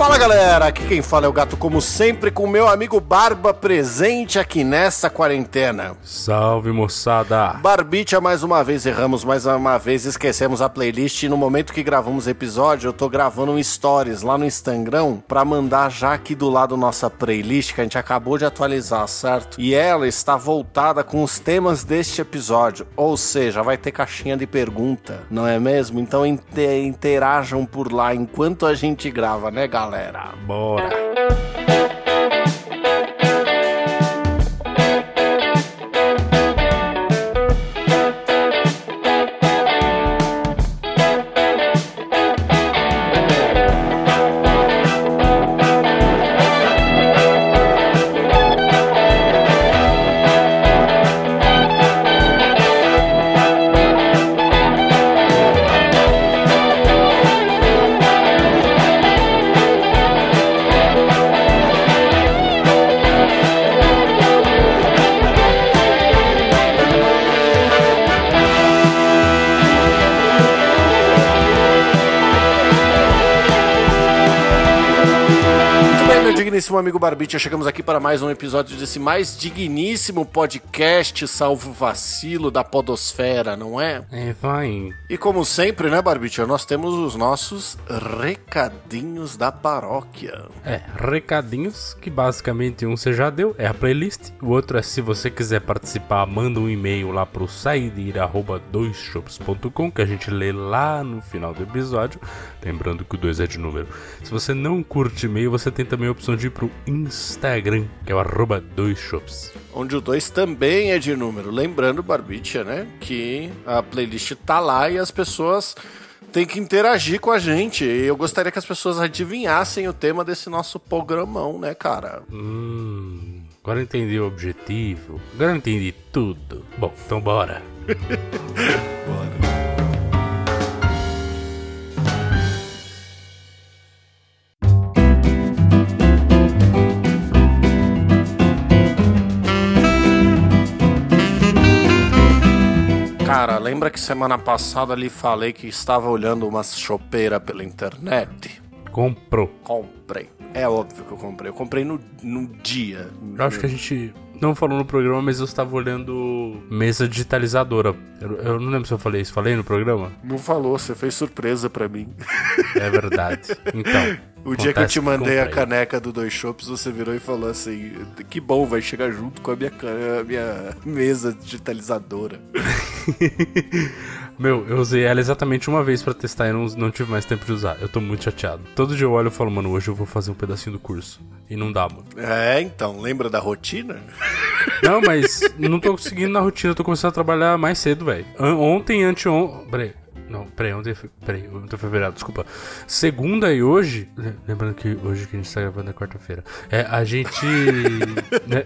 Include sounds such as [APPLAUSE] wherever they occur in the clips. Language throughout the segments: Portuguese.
Fala galera, aqui quem fala é o gato, como sempre, com meu amigo Barba presente aqui nessa quarentena. Salve moçada! Barbicha, mais uma vez erramos, mais uma vez esquecemos a playlist. E no momento que gravamos o episódio, eu tô gravando um stories lá no Instagram pra mandar já aqui do lado nossa playlist que a gente acabou de atualizar, certo? E ela está voltada com os temas deste episódio, ou seja, vai ter caixinha de pergunta, não é mesmo? Então interajam por lá enquanto a gente grava, né, galera? Galera. Bora. Digníssimo amigo Barbicha, chegamos aqui para mais um episódio desse mais digníssimo podcast Salvo Vacilo da Podosfera, não é? É, vai. E como sempre, né, Barbicha, nós temos os nossos recadinhos da paróquia. É, recadinhos que basicamente um você já deu, é a playlist. O outro é se você quiser participar, manda um e-mail lá pro saideira@doisshops.com que a gente lê lá no final do episódio. Lembrando que o 2 é de número. Se você não curte e-mail, você tem também a opção de ir pro Instagram, que é o arroba doisshops. Onde o 2 também é de número. Lembrando, Barbicha, né, que a playlist tá lá e as pessoas têm que interagir com a gente. E eu gostaria que as pessoas adivinhassem o tema desse nosso programão, né, cara? Hum, agora eu entendi o objetivo. Agora eu entendi tudo. Bom, então bora. [LAUGHS] bora. Cara, lembra que semana passada ali falei que estava olhando umas chopeira pela internet? Comprou. Comprei. É óbvio que eu comprei. Eu comprei no, no dia. Eu acho que a gente não falou no programa, mas eu estava olhando mesa digitalizadora. Eu, eu, não lembro se eu falei isso. Falei no programa? Não falou, você fez surpresa para mim. É verdade. Então. [LAUGHS] O dia que eu te mandei a caneca do Dois Shops, você virou e falou assim: Que bom, vai chegar junto com a minha, a minha mesa digitalizadora. [LAUGHS] Meu, eu usei ela exatamente uma vez para testar e não, não tive mais tempo de usar. Eu tô muito chateado. Todo dia eu olho e falo, mano, hoje eu vou fazer um pedacinho do curso. E não dá, mano. É, então, lembra da rotina? [LAUGHS] Não, mas não tô conseguindo na rotina, eu tô começando a trabalhar mais cedo, velho. Ontem, anteontem. Peraí. Não, peraí, ontem foi. Peraí, ontem foi feriado, desculpa. Segunda e hoje. Lembrando que hoje que a gente tá gravando é quarta-feira. É, a gente. [LAUGHS] né,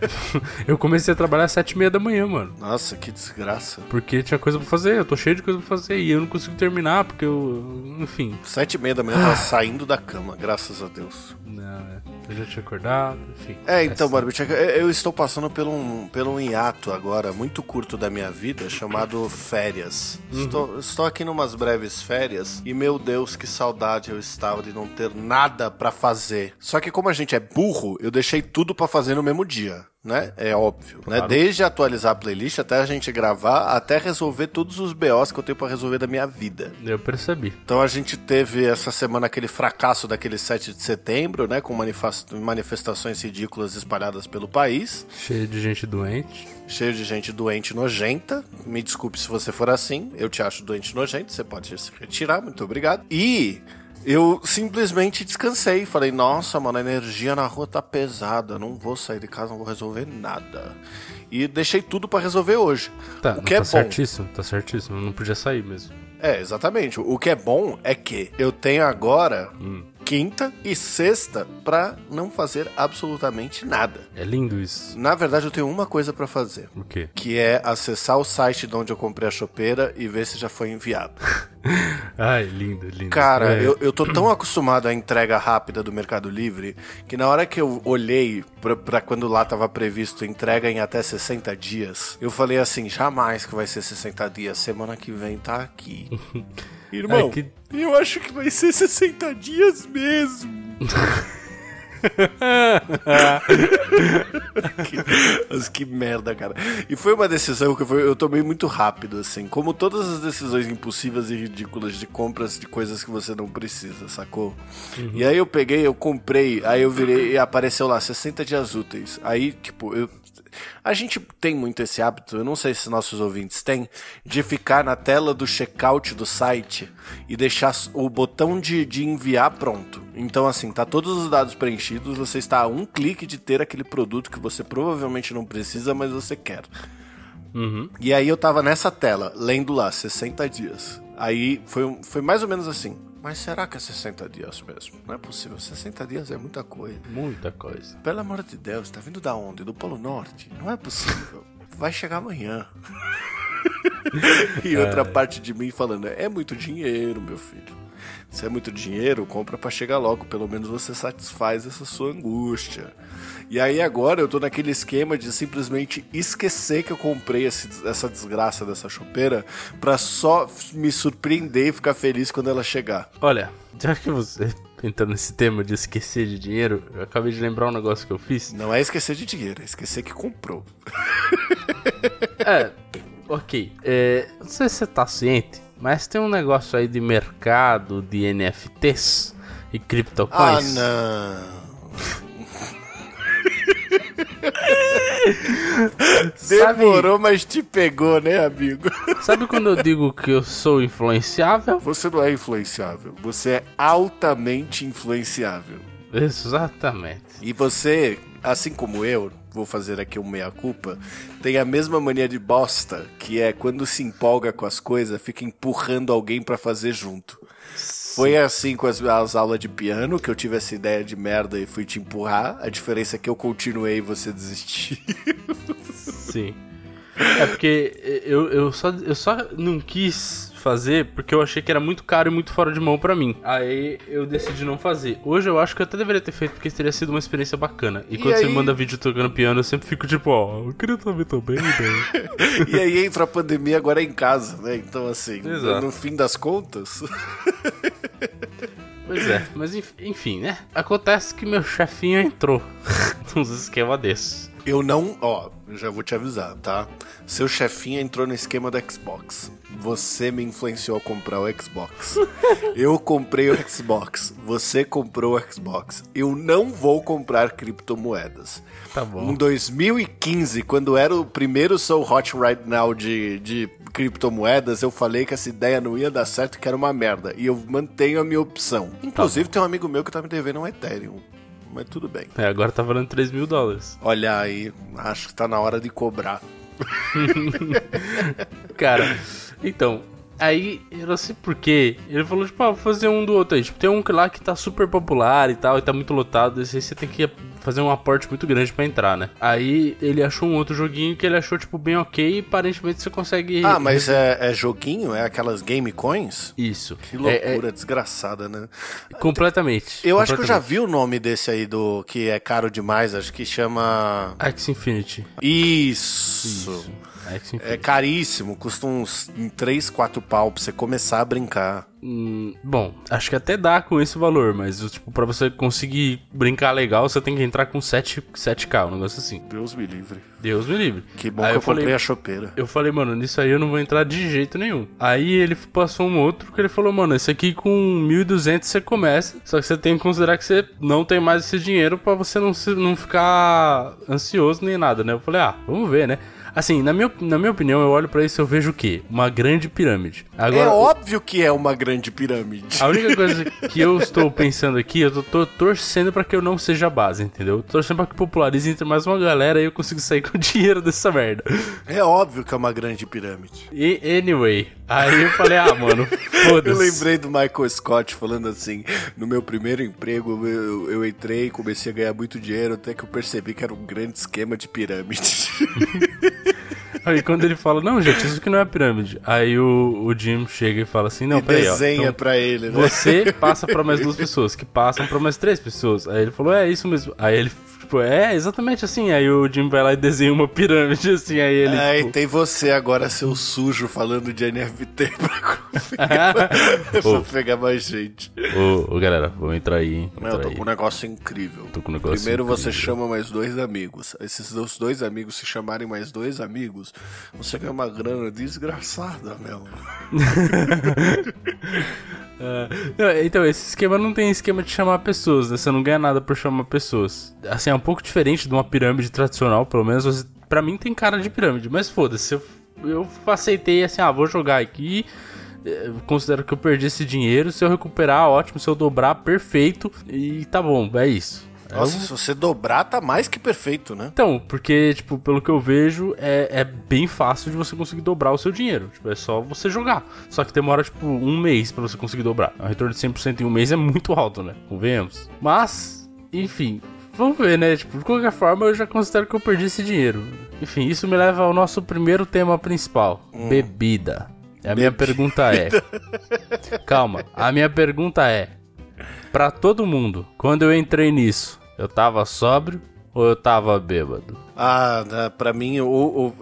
eu comecei a trabalhar às sete e meia da manhã, mano. Nossa, que desgraça. Porque tinha coisa pra fazer, eu tô cheio de coisa pra fazer e eu não consigo terminar, porque eu. Enfim. Sete e meia da manhã eu tava [SIGHS] saindo da cama, graças a Deus. Não, é. Eu já tinha acordado, enfim. É, então, Barbie, eu estou passando por um, por um hiato agora muito curto da minha vida chamado [LAUGHS] férias. Uhum. Estou, estou aqui numas breves férias e, meu Deus, que saudade eu estava de não ter nada para fazer. Só que como a gente é burro, eu deixei tudo para fazer no mesmo dia né? É óbvio, né? claro. né? Desde atualizar a playlist até a gente gravar, até resolver todos os BOs que eu tenho para resolver da minha vida. Eu percebi. Então a gente teve essa semana aquele fracasso daquele 7 de setembro, né? Com manifestações ridículas espalhadas pelo país. Cheio de gente doente. Cheio de gente doente nojenta. Me desculpe se você for assim. Eu te acho doente nojento. Você pode se retirar. Muito obrigado. E eu simplesmente descansei. Falei, nossa, mano, a energia na rua tá pesada. Não vou sair de casa, não vou resolver nada. E deixei tudo para resolver hoje. Tá, o que é tá bom. certíssimo, tá certíssimo. Não podia sair mesmo. É, exatamente. O que é bom é que eu tenho agora. Hum quinta e sexta para não fazer absolutamente nada. É lindo isso. Na verdade, eu tenho uma coisa para fazer. O quê? Que é acessar o site de onde eu comprei a chopeira e ver se já foi enviado. [LAUGHS] Ai, lindo, lindo. Cara, é. eu, eu tô tão acostumado à entrega rápida do Mercado Livre que na hora que eu olhei para quando lá tava previsto entrega em até 60 dias, eu falei assim: jamais que vai ser 60 dias, semana que vem tá aqui. [LAUGHS] Irmão, É que- eu acho que vai ser 60 dias mesmo. [LAUGHS] que, mas que merda, cara. E foi uma decisão que eu, eu tomei muito rápido, assim. Como todas as decisões impossíveis e ridículas de compras de coisas que você não precisa, sacou? E aí eu peguei, eu comprei, aí eu virei e apareceu lá 60 dias úteis. Aí, tipo, eu. A gente tem muito esse hábito, eu não sei se nossos ouvintes têm, de ficar na tela do checkout do site e deixar o botão de, de enviar pronto. Então, assim, tá todos os dados preenchidos, você está a um clique de ter aquele produto que você provavelmente não precisa, mas você quer. E aí eu tava nessa tela, lendo lá, 60 dias. Aí foi, foi mais ou menos assim. Mas será que é 60 dias mesmo? Não é possível. 60 dias é muita coisa. Muita coisa. Pelo amor de Deus, tá vindo da onde? Do Polo Norte? Não é possível. Vai chegar amanhã. [LAUGHS] e outra parte de mim falando: é muito dinheiro, meu filho. Se é muito dinheiro, compra pra chegar logo. Pelo menos você satisfaz essa sua angústia. E aí agora eu tô naquele esquema de simplesmente esquecer que eu comprei esse- essa desgraça dessa chopeira pra só me surpreender e ficar feliz quando ela chegar. Olha, já que você [LAUGHS] entrou nesse tema de esquecer de dinheiro, eu acabei de lembrar um negócio que eu fiz. Não é esquecer de dinheiro, é esquecer que comprou. [LAUGHS] É, ok. É, não sei se você tá ciente, mas tem um negócio aí de mercado de NFTs e Ah, criptocoins. não. [LAUGHS] Sabe- Demorou, mas te pegou, né, amigo? [LAUGHS] Sabe quando eu digo que eu sou influenciável? Você não é influenciável, você é altamente influenciável. Exatamente. E você, assim como eu, vou fazer aqui um meia-culpa, tem a mesma mania de bosta, que é quando se empolga com as coisas, fica empurrando alguém pra fazer junto. Foi assim com as, as aulas de piano, que eu tive essa ideia de merda e fui te empurrar. A diferença é que eu continuei e você desistiu. Sim. É porque eu, eu, só, eu só não quis fazer porque eu achei que era muito caro e muito fora de mão pra mim. Aí eu decidi não fazer. Hoje eu acho que eu até deveria ter feito porque teria sido uma experiência bacana. E, E quando você aí- me manda vídeo tocando piano, eu sempre fico tipo, ó, eu queria saber também, né? [LAUGHS] E aí entra a pandemia agora em casa, né? Então, assim, Exato. no fim das contas. [LAUGHS] Pois é, mas enf- enfim, né? Acontece que meu chefinho entrou [LAUGHS] nos esquema desses. Eu não, ó, eu já vou te avisar, tá? Seu chefinho entrou no esquema do Xbox. Você me influenciou a comprar o Xbox. [LAUGHS] Eu comprei o Xbox. Você comprou o Xbox. Eu não vou comprar criptomoedas. Tá bom. Em 2015, quando era o primeiro So Hot Right Now de, de criptomoedas, eu falei que essa ideia não ia dar certo, que era uma merda. E eu mantenho a minha opção. Inclusive, tem um amigo meu que tá me devendo um Ethereum. Mas tudo bem. É, agora tá valendo 3 mil dólares. Olha aí, acho que tá na hora de cobrar. [LAUGHS] Cara, então, aí eu não sei porquê. Ele falou, tipo, ah, vou fazer um do outro aí. Tipo, tem um lá que tá super popular e tal, e tá muito lotado. Esse aí você tem que fazer um aporte muito grande pra entrar, né? Aí ele achou um outro joguinho que ele achou, tipo, bem ok e aparentemente você consegue. Ah, mas é, é joguinho? É aquelas game coins? Isso. Que É- é loucura, desgraçada, né? completamente. Eu acho que eu já completamente. vi o nome desse aí do que é caro demais, acho que chama. Axie Infinity. Isso. Axie É caríssimo, custa uns 3, 4 pau pra você começar a brincar. Hum, bom, acho que até dá com esse valor, mas tipo, pra você conseguir brincar legal, você tem que entrar com 7, 7k, um negócio assim. Deus me livre. Deus me livre. Que bom Aí que eu, eu falei, comprei a chopeira. Eu falei, mano, nisso aí eu não vou entrar de jeito nenhum. Aí ele passou um outro que ele falou, mano, esse aqui com 1.200 você começa. Só que você tem que considerar que você não tem mais esse dinheiro pra você não, se, não ficar ansioso nem nada, né? Eu falei, ah, vamos ver, né? Assim, na minha, na minha opinião, eu olho pra isso e eu vejo o quê? Uma grande pirâmide. Agora, é o- óbvio que é uma grande pirâmide. a única coisa [LAUGHS] que eu estou pensando aqui, eu tô, tô torcendo pra que eu não seja a base, entendeu? Tô torcendo pra que popularize entre mais uma galera e eu consiga sair com dinheiro dessa merda. É óbvio que é uma grande pirâmide. E, anyway, aí eu falei, ah, mano, [LAUGHS] foda-se. Eu lembrei do Michael Scott falando assim: no meu primeiro emprego eu, eu entrei, comecei a ganhar muito dinheiro, até que eu percebi que era um grande esquema de pirâmide. [LAUGHS] Aí quando ele fala, não, gente, isso aqui não é pirâmide. Aí o, o Jim chega e fala assim, não, E peraí, ó. desenha então pra ele, né? Você passa pra mais duas pessoas, que passam pra mais três pessoas. Aí ele falou, é isso mesmo. Aí ele, tipo, é exatamente assim. Aí o Jim vai lá e desenha uma pirâmide assim. Aí ele, Aí tipo, tem você agora, seu sujo, falando de NFT [LAUGHS] pra [LAUGHS] pra pegar mais gente. ô, ô, galera, vamos entrar aí, hein? Não, eu tô aí. com um negócio incrível. Tô com um negócio Primeiro você incrível. chama mais dois amigos. Esses dois, dois amigos se chamarem mais dois amigos, você ganha uma grana desgraçada, meu. [LAUGHS] É, não, então, esse esquema não tem esquema de chamar pessoas, né? Você não ganha nada por chamar pessoas. Assim, é um pouco diferente de uma pirâmide tradicional, pelo menos. Você, pra mim tem cara de pirâmide, mas foda-se. Eu, eu aceitei assim, ah, vou jogar aqui. eh, Considero que eu perdi esse dinheiro. Se eu recuperar, ótimo. Se eu dobrar, perfeito. E tá bom, é isso. Nossa, Eu- se você dobrar, tá mais que perfeito, né? Então, porque, tipo, pelo que eu vejo, é, é bem fácil de você conseguir dobrar o seu dinheiro. Tipo, é só você jogar. Só que demora, tipo, um mês pra você conseguir dobrar. Um retorno de 100% em um mês é muito alto, né? Convenhamos. Mas, enfim, vamos ver, né? Tipo, de qualquer forma, eu já considero que eu perdi esse dinheiro. Enfim, isso me leva ao nosso primeiro tema principal: bebida. E a minha pergunta é. [LAUGHS] Calma, a minha pergunta é: Pra todo mundo, quando eu entrei nisso, eu tava sóbrio ou eu tava bêbado? Ah, pra mim, o, o,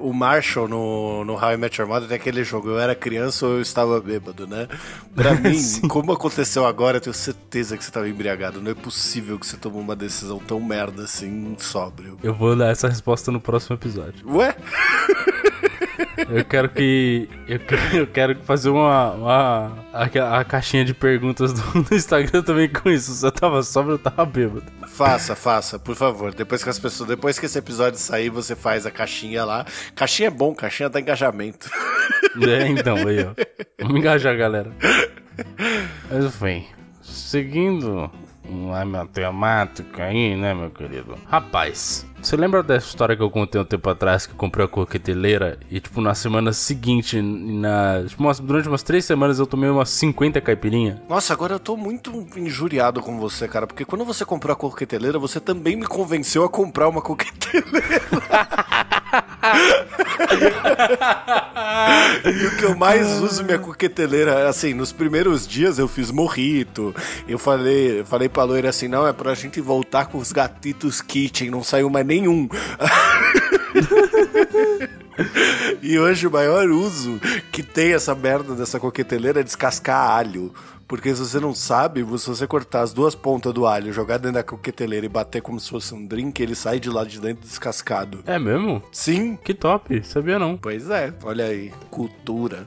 o Marshall no, no How I Met Your Mother tem aquele jogo, eu era criança ou eu estava bêbado, né? Pra [LAUGHS] mim, como aconteceu agora, eu tenho certeza que você estava embriagado. Não é possível que você tomou uma decisão tão merda assim, sóbrio. Eu vou dar essa resposta no próximo episódio. Ué? [LAUGHS] Eu quero que. Eu quero, eu quero fazer uma. uma a, a caixinha de perguntas do, do Instagram também com isso. Eu tava sóbrio, eu tava bêbado. Faça, faça, por favor. Depois que as pessoas, depois que esse episódio sair, você faz a caixinha lá. Caixinha é bom, caixinha dá engajamento. É, então, aí, ó. Vamos engajar, galera. Mas enfim, seguindo a matemática aí, né, meu querido? Rapaz, você lembra dessa história que eu contei um tempo atrás que eu comprei a coqueteleira e, tipo, na semana seguinte, na, tipo, durante umas três semanas eu tomei umas 50 caipirinha? Nossa, agora eu tô muito injuriado com você, cara, porque quando você comprou a coqueteleira, você também me convenceu a comprar uma coqueteleira. [LAUGHS] e o que eu mais uso minha coqueteleira, assim, nos primeiros dias eu fiz morrito. Eu falei, falei pra loira assim, não, é pra gente voltar com os gatitos kitchen, não saiu mais nenhum. [LAUGHS] E hoje o maior uso que tem essa merda dessa coqueteleira é descascar alho. Porque se você não sabe, se você cortar as duas pontas do alho, jogar dentro da coqueteleira e bater como se fosse um drink, ele sai de lá de dentro descascado. É mesmo? Sim. Que top, sabia não. Pois é, olha aí, cultura.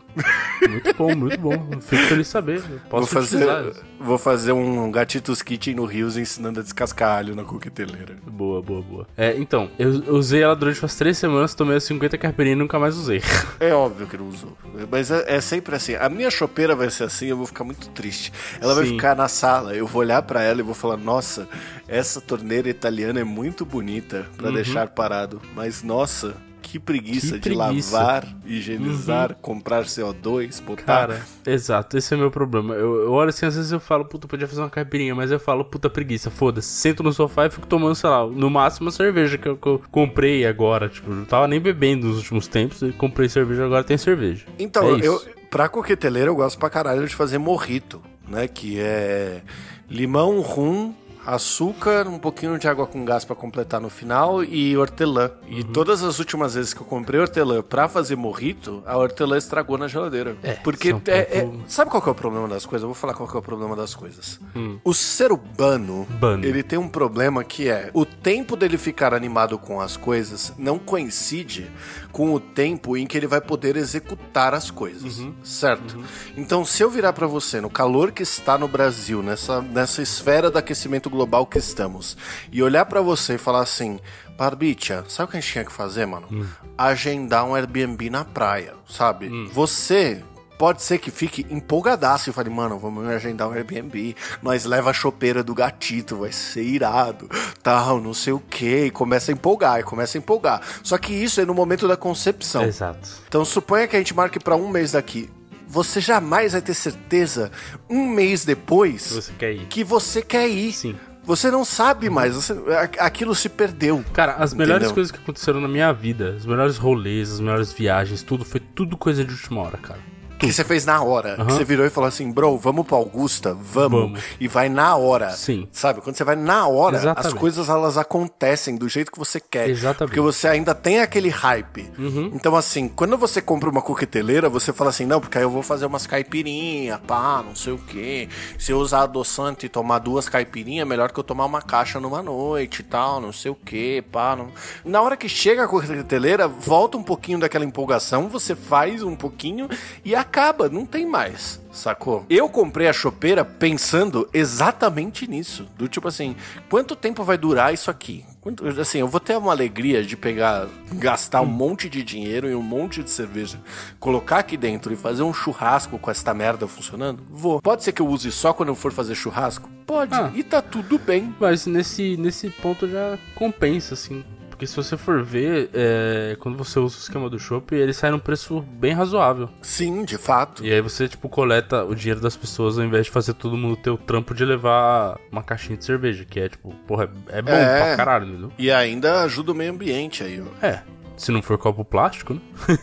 Muito bom, muito bom. Fico feliz de saber. eu Vou Posso fazer, utilizar. vou fazer um Gatitos Kitchen no Rios ensinando a descascar alho na coqueteleira. Boa, boa, boa. É, então, eu eu usei ela durante umas três semanas, tomei as 50 caipirinhas e nunca mais usei. É óbvio que não usou. Mas é, é sempre assim. A minha chopeira vai ser assim, eu vou ficar muito triste. Ela vai Sim. ficar na sala, eu vou olhar pra ela e vou falar: Nossa, essa torneira italiana é muito bonita pra deixar parado. Mas nossa, que preguiça Uhum. Que de preguiça. Uhum. lavar, higienizar, comprar CO2, botar. Cara, exato, esse é o meu problema. Eu, eu olho assim, às vezes eu falo, puta, podia fazer uma caipirinha, mas eu falo, puta preguiça, foda-se. Sento no sofá e fico tomando, sei lá, no máximo uma cerveja que eu, que eu comprei agora. Tipo, eu tava nem bebendo nos últimos tempos, e comprei cerveja, agora tem cerveja. Então, É eu, pra coqueteleira eu gosto pra caralho de fazer morrito, né? Que é limão, rum, açúcar, um pouquinho de água com gás pra completar no final e hortelã. E Uhum. todas as últimas vezes que eu comprei hortelã pra fazer morrito, a hortelã estragou na geladeira. É, Porque é um é- é- sabe qual que é o problema das coisas? Eu vou falar qual que é o problema das coisas. O ser humano, Hum. Bano. ele tem um problema que é o tempo dele ficar animado com as coisas não coincide com o tempo em que ele vai poder executar as coisas, Uhum. certo? Então, se eu virar pra você no calor que está no Brasil, nessa, nessa esfera do aquecimento global que estamos, e olhar pra você e falar assim, Barbicha, sabe o que a gente tinha que fazer, mano? Hum. Agendar um Airbnb na praia, sabe? Você Pode ser que fique empolgadaço e fale, mano, vamos agendar um Airbnb. Nós leva a chopeira do gatito, vai ser irado, tal, não sei o que. E começa a empolgar, e começa a empolgar. Só que isso é no momento da concepção. Exato. Então suponha que a gente marque pra um mês daqui. Você jamais vai ter certeza, um mês depois, você quer ir. que você quer ir. Sim. Você não sabe mais, você- aquilo se perdeu. Cara, as melhores Entendeu? coisas que aconteceram na minha vida, os melhores rolês, as melhores viagens, tudo, foi tudo coisa de última hora, cara. Que você fez na hora. Aham. Que você virou e falou assim, bro, vamos pra Augusta? Vamos. Vamos. E vai na hora. Sim. Sabe? Quando você vai na hora, Exatamente. as coisas elas acontecem do jeito que você quer. Exatamente. Uhum. Porque você ainda tem aquele hype. Então, assim, quando você compra uma coqueteleira, você fala assim, não, porque aí eu vou fazer umas caipirinha, pá, não sei o quê. Se eu usar adoçante e tomar duas caipirinhas, é melhor que eu tomar uma caixa numa noite e tal, não sei o quê, pá. Não... Na hora que chega a coqueteleira, volta um pouquinho daquela empolgação, você faz um pouquinho e acaba, não tem mais. Sacou? Eu comprei a chopeira pensando exatamente nisso. Do tipo assim, quanto tempo vai durar isso aqui? Quanto- assim, eu vou ter uma alegria de pegar, gastar um monte de dinheiro e um monte de cerveja, colocar aqui dentro e fazer um churrasco com esta merda funcionando? Vou. Pode ser que eu use só quando eu for fazer churrasco? Pode. Ah. E tá tudo bem. Mas nesse, nesse ponto já compensa, assim. Porque se você for ver, é, quando você usa o esquema do Shop, ele sai num preço bem razoável. Sim, de fato. E aí você, tipo, coleta o dinheiro das pessoas ao invés de fazer todo mundo ter o trampo de levar uma caixinha de cerveja, que é, tipo, porra, é, é bom É. pra caralho, entendeu? E ainda ajuda o meio ambiente aí, ó. É. Se não for copo plástico, né? [LAUGHS]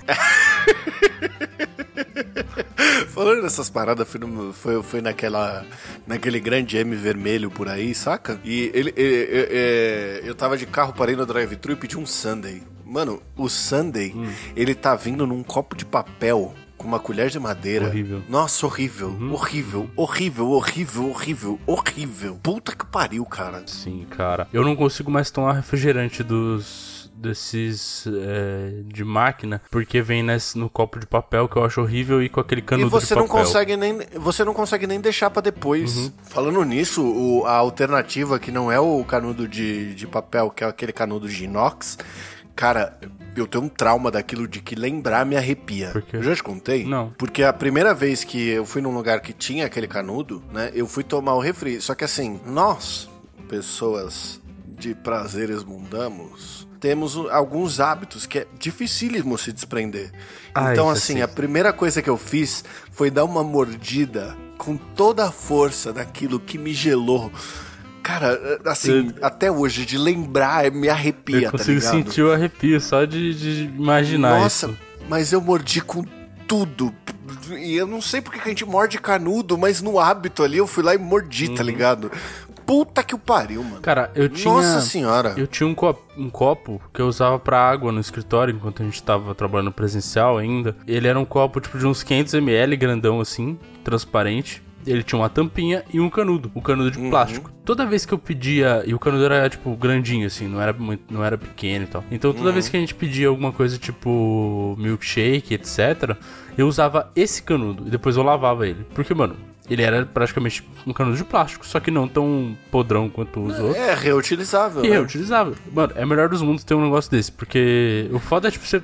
Falando nessas paradas, fui, no- foi, foi naquela, naquele grande M vermelho por aí, saca? E ele, ele- ele- é, eu tava de carro, parei no drive-thru e pedi um Sunday. Mano, o Sunday, Hum. ele tá vindo num copo de papel com uma colher de madeira. Horrível. Uhum. Nossa, horrível. Horrível, horrível, horrível, horrível, horrível. Puta que pariu, cara. Sim, cara. Eu não consigo mais tomar refrigerante dos. Desses. é, de máquina, porque vem nesse, no copo de papel que eu acho horrível e com aquele E canudo você de não papel. consegue nem você não consegue nem deixar pra depois. Uhum. Falando nisso, o- a alternativa que não é o canudo de, de papel, que é aquele canudo de inox, cara, eu tenho um trauma daquilo de que lembrar me arrepia. Por quê? Eu já te contei? Não. Porque a primeira vez que eu fui num lugar que tinha aquele canudo, né, eu fui tomar o refri. Só que assim, nós, pessoas de prazeres mundanos, temos alguns hábitos que é dificílimo se desprender. Ah, então, é assim, sim. a primeira coisa que eu fiz foi dar uma mordida com toda a força daquilo que me gelou. Cara, assim, até hoje, de lembrar, me arrepia, Eu tá consigo sentir o arrepio só de, de imaginar Nossa, isso. mas eu mordi com tudo. E eu não sei porque que a gente morde canudo, mas no hábito ali eu fui lá e mordi, Uhum. tá ligado? Puta que o pariu, mano. Cara, eu tinha. Nossa senhora. Eu tinha um copo, um copo que eu usava pra água no escritório enquanto a gente tava trabalhando presencial ainda. Ele era um copo tipo de uns 500ml, grandão assim, transparente. Ele tinha uma tampinha e um canudo, um canudo de Uhum. plástico. Toda vez que eu pedia, e o canudo era tipo grandinho assim, não era muito, não era pequeno e tal. Então Uhum. toda vez que a gente pedia alguma coisa tipo milkshake, etc, eu usava esse canudo e depois eu lavava ele. Porque, mano, ele era praticamente um canudo de plástico, só que não tão podrão quanto os outros. É reutilizável. E né? reutilizável. Mano, é o melhor dos mundos ter um negócio desse. Porque o foda é, tipo, você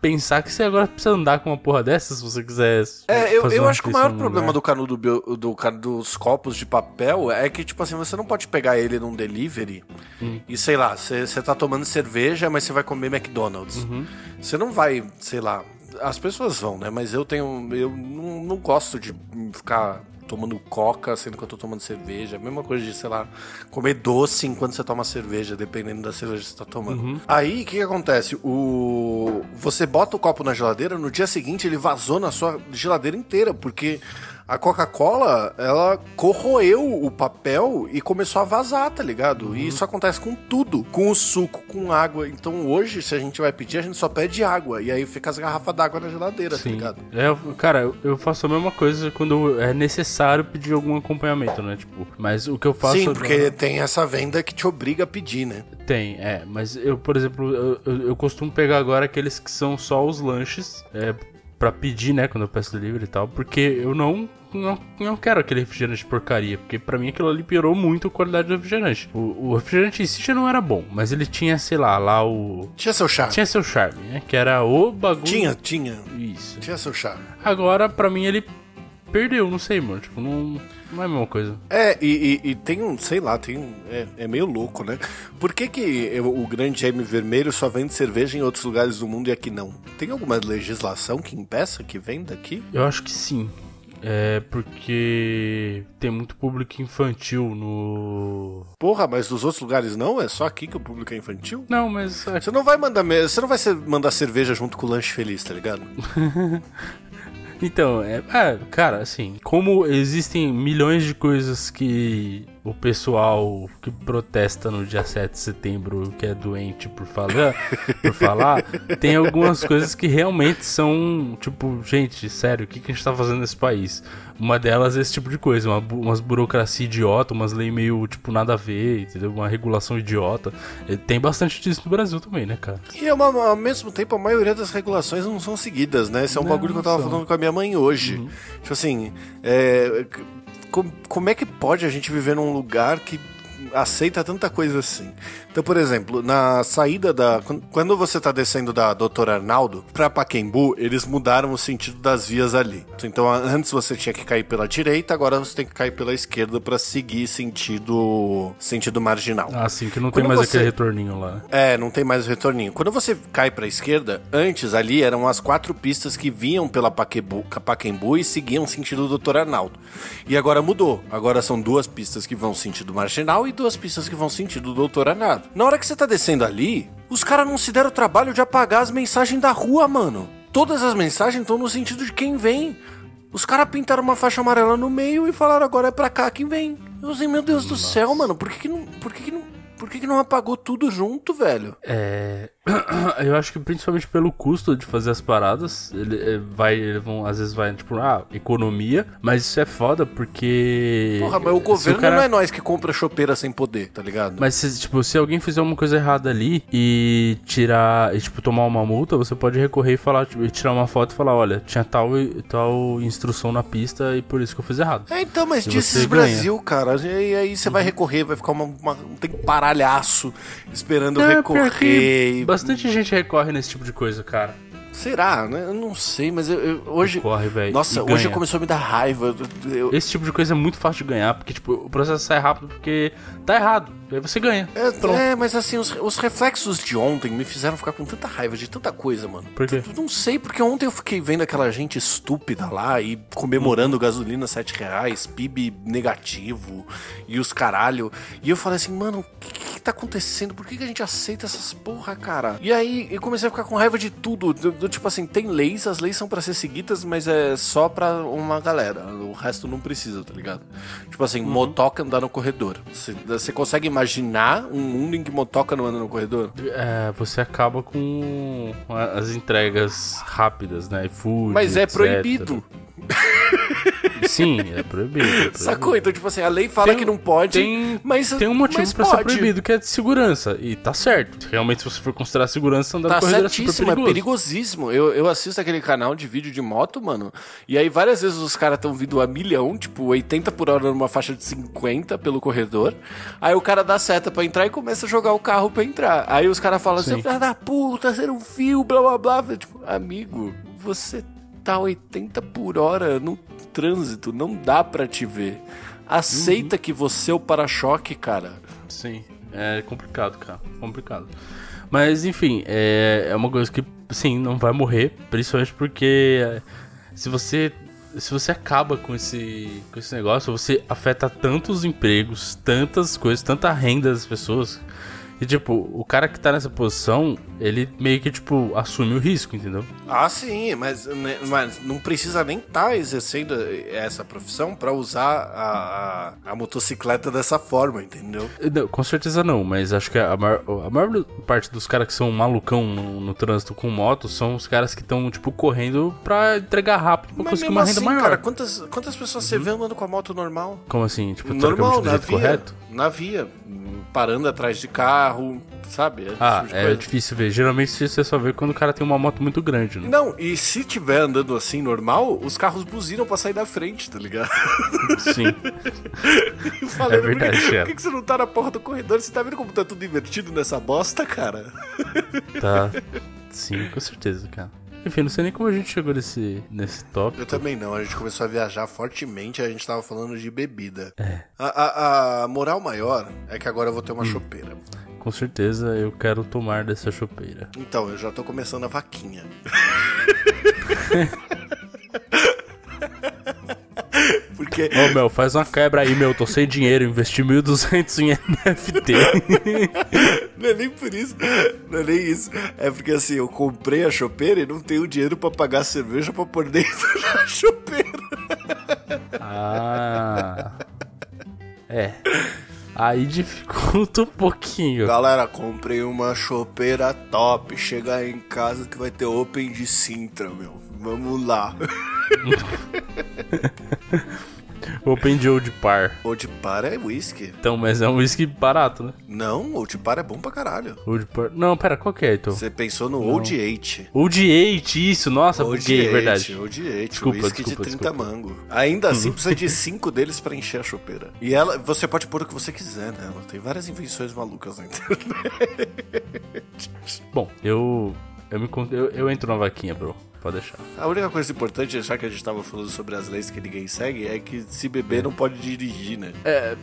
pensar que você agora precisa andar com uma porra dessa se você quiser. É, eu, eu acho que o maior problema do canudo bio- do, ca- dos copos de papel é que, tipo assim, você não pode pegar ele num delivery Hum. e, sei lá, você você tá tomando cerveja, mas você vai comer McDonald's. Uhum. Você não vai, sei lá. As pessoas vão, né? Mas eu tenho. Eu não, não gosto de ficar tomando coca sendo que eu tô tomando cerveja. A mesma coisa de, sei lá, comer doce enquanto você toma cerveja, dependendo da cerveja que você tá tomando. Uhum. Aí, o que, que acontece? O... Você bota o copo na geladeira, no dia seguinte ele vazou na sua geladeira inteira, porque a Coca-Cola, ela corroeu o papel e começou a vazar, tá ligado? Uhum. E isso acontece com tudo, com o suco, com água. Então hoje, se a gente vai pedir, a gente só pede água. E aí fica as garrafas d'água na geladeira, tá Sim. ligado? É, cara, eu- faço a mesma coisa quando é necessário pedir algum acompanhamento, né? Tipo, mas o que eu faço. Sim, agora- porque tem essa venda que te obriga a pedir, né? Tem, é. Mas eu, por exemplo, eu, eu, eu costumo pegar agora aqueles que são só os lanches. É, pra pedir, né, quando eu peço delivery e tal, porque eu não, não, não quero aquele refrigerante porcaria, porque pra mim aquilo ali piorou muito a qualidade do refrigerante. O, o refrigerante em si já não era bom, mas ele tinha, sei lá, lá o... Tinha seu charme. Tinha seu charme, né, que era o bagulho... Tinha, tinha. Isso. Tinha seu charme. Agora, pra mim, ele perdeu, não sei, mano, tipo, não, não é a mesma coisa. É, e, e- e tem um, sei lá, tem um. É, é meio louco, né? Por que, que o grande M vermelho só vende cerveja em outros lugares do mundo e aqui não? Tem alguma legislação que impeça que venda aqui? Eu acho que sim. é porque tem muito público infantil no. Porra, mas nos outros lugares não? É só aqui que o público é infantil? Não, mas. Você não vai mandar. Você não vai mandar cerveja junto com o lanche feliz, tá ligado? [LAUGHS] Então, é, é, cara, assim, como existem milhões de coisas que o pessoal que protesta no dia 7 de setembro, que é doente por falar, por falar, [LAUGHS] tem algumas coisas que realmente são, tipo, gente, sério, o que, que a gente tá fazendo nesse país? Uma delas é esse tipo de coisa, uma, umas burocracia idiota, umas leis meio, tipo, nada a ver, entendeu? Uma regulação idiota. E Tem bastante disso no Brasil também, né, cara? E é uma- ao mesmo tempo, a maioria das regulações não são seguidas, né? Esse é um Não, bagulho que eu tava são. falando com a minha mãe hoje. Tipo assim, é, c- com- como é que pode a gente viver num lugar que aceita tanta coisa assim? Então, por exemplo, na saída da. quan- Quando você tá descendo da Doutor Arnaldo pra Paquembu, eles mudaram o sentido das vias ali. Então, a- antes você tinha que cair pela direita, agora você tem que cair pela esquerda pra seguir sentido sentido marginal. Assim, que não Quando tem mais você- aquele retorninho lá. É, não tem mais o retorninho. Quando você cai pra esquerda, antes ali eram as quatro pistas que vinham pela Paquembu, Paquembu e seguiam sentido do Dr. Arnaldo. E agora mudou. Agora são duas pistas que vão sentido marginal e duas pistas que vão sentido do Dr. Arnaldo. Na hora que você tá descendo ali, os caras não se deram o trabalho de apagar as mensagens da rua, mano. Todas as mensagens estão no sentido de quem vem. Os caras pintaram uma faixa amarela no meio e falaram agora é pra cá quem vem. Eu falei, meu Deus do céu, mano, por que, que não. Por que, que não. Por que, que não apagou tudo junto, velho? É. Eu acho que principalmente pelo custo de fazer as paradas, ele é, vai, ele vão, às vezes vai, tipo, ah, economia, mas isso é foda porque. Porra, mas o governo cara- não é nós que compra chopeira sem poder, tá ligado? Mas se, tipo, se alguém fizer uma coisa errada ali e tirar, e, tipo, tomar uma multa, você pode recorrer e falar, tipo, tirar uma foto e falar, olha, tinha tal, tal instrução na pista e por isso que eu fiz errado. É, então, mas Se disse Brasil, cara. E aí você vai recorrer, vai ficar uma, uma- um tem paralhaço esperando É, recorrer. e- Bastante gente recorre nesse tipo de coisa, cara. Será? né? Eu não sei, mas eu, eu- hoje. Corre, velho. Nossa, hoje começou a me dar raiva. Eu- Esse tipo de coisa é muito fácil de ganhar, porque, tipo, o processo sai rápido porque tá errado. Aí você ganha. É, Pronto. é, mas assim, os, os reflexos de ontem me fizeram ficar com tanta raiva de tanta coisa, mano. Por quê? Eu Não sei, porque ontem eu fiquei vendo aquela gente estúpida lá e comemorando gasolina 7 reais, PIB negativo e os caralho. E eu falei assim, mano, o que, que tá acontecendo? Por que, que a gente aceita essas porra, cara? E aí eu comecei a ficar com raiva de tudo. Do, do tipo assim, tem leis, as leis são pra ser seguidas, mas é só pra uma galera. O resto não precisa, tá ligado? Tipo assim, motoca andar no corredor. Você consegue imaginar um mundo em que motoca não anda no corredor? É, você acaba com as entregas rápidas, né? iFood, Mas é etc. proibido. Sim, é proibido. é proibido. Sacou? Então, tipo assim, a lei fala Tem- que não pode, Tem, mas tem um motivo pra pode. ser proibido, que é de segurança. E tá certo. Realmente, se você for considerar segurança, andar Tá no corredor é super é perigoso. perigosíssimo. Eu, eu assisto aquele canal de vídeo de moto, mano, e aí várias vezes os caras estão vindo a milhão, tipo 80 por hora numa faixa de 50 pelo corredor. Aí o cara dá seta pra entrar e começa a jogar o carro pra entrar. Aí os caras falam assim, Sim. filha da puta, ser um fio, blá blá blá. Tipo, amigo, você tá 80 por hora no trânsito, não dá pra te ver. Aceita que você é o para-choque, cara. Sim, é complicado, cara. Complicado. Mas, enfim, é, é uma coisa que, sim, não vai morrer. Principalmente porque é, se você. Se você acaba com esse, com esse negócio, você afeta tantos empregos, tantas coisas, tanta renda das pessoas. E, tipo, o cara que tá nessa posição, ele meio que, tipo, assume o risco, entendeu? Ah, sim, mas, né, mas não precisa nem estar exercendo essa profissão pra usar a, a, a motocicleta dessa forma, entendeu? Não, com certeza não, mas acho que a maior, a maior parte dos caras que são malucão no, no trânsito com moto são os caras que estão, tipo, correndo pra entregar rápido pra Mas conseguir uma renda assim, maior. cara, quantas, quantas pessoas você vê andando com a moto normal? Como assim? Tipo, normal, teoricamente do na via. correto? Na via, parando atrás de carro, sabe? Esse Ah, tipo é difícil ver. Geralmente você só vê quando o cara tem uma moto muito grande, né? Não, e se tiver andando assim normal, os carros buzinam pra sair da frente, tá ligado? Sim. [LAUGHS] Falando, É verdade, por, que, é. por que você não tá na porra do corredor? Você tá vendo como tá tudo invertido nessa bosta, cara? Tá. [LAUGHS] Sim, com certeza, cara. Enfim, não sei nem como a gente chegou nesse, nesse tópico. Eu também não, a gente começou a viajar fortemente, a gente tava falando de bebida. É. A, a- a moral maior é que agora eu vou ter uma chopeira. Com certeza eu quero tomar dessa chopeira. Então, eu já tô começando a vaquinha. [LAUGHS] Porque Ô, meu, faz uma quebra aí, meu. Tô sem dinheiro. Investi 1.200 em [LAUGHS] NFT. não é nem por isso. Não é nem isso. É porque assim, eu comprei a chopeira e não tenho dinheiro pra pagar a cerveja pra pôr dentro [LAUGHS] da chopeira. ah. É. Aí dificulta um pouquinho. Galera, comprei uma chopeira top. Chegar em casa que vai ter Open de Sintra, meu. Vamos lá. [LAUGHS] Open de Old Par. Old Par é whisky. Então, mas é um whisky barato, né? Não, Old Par é bom pra caralho. Old Par. Não, pera, qual que é, então? Você pensou no Old Eight. Old Eight, isso, nossa, Old buguei, Eight, verdade. Old Eight, Desculpa, whisky desculpa, de 30 desculpa. mango. Ainda assim precisa de [LAUGHS] 5 deles pra encher a chopeira. E ela, você pode pôr o que você quiser nela. Tem várias invenções malucas na internet. Bom, eu. Eu, me, eu, eu entro na vaquinha, bro. Pode deixar. A única coisa importante, já que a gente tava falando sobre as leis que ninguém segue, é que se beber não pode dirigir, né? É.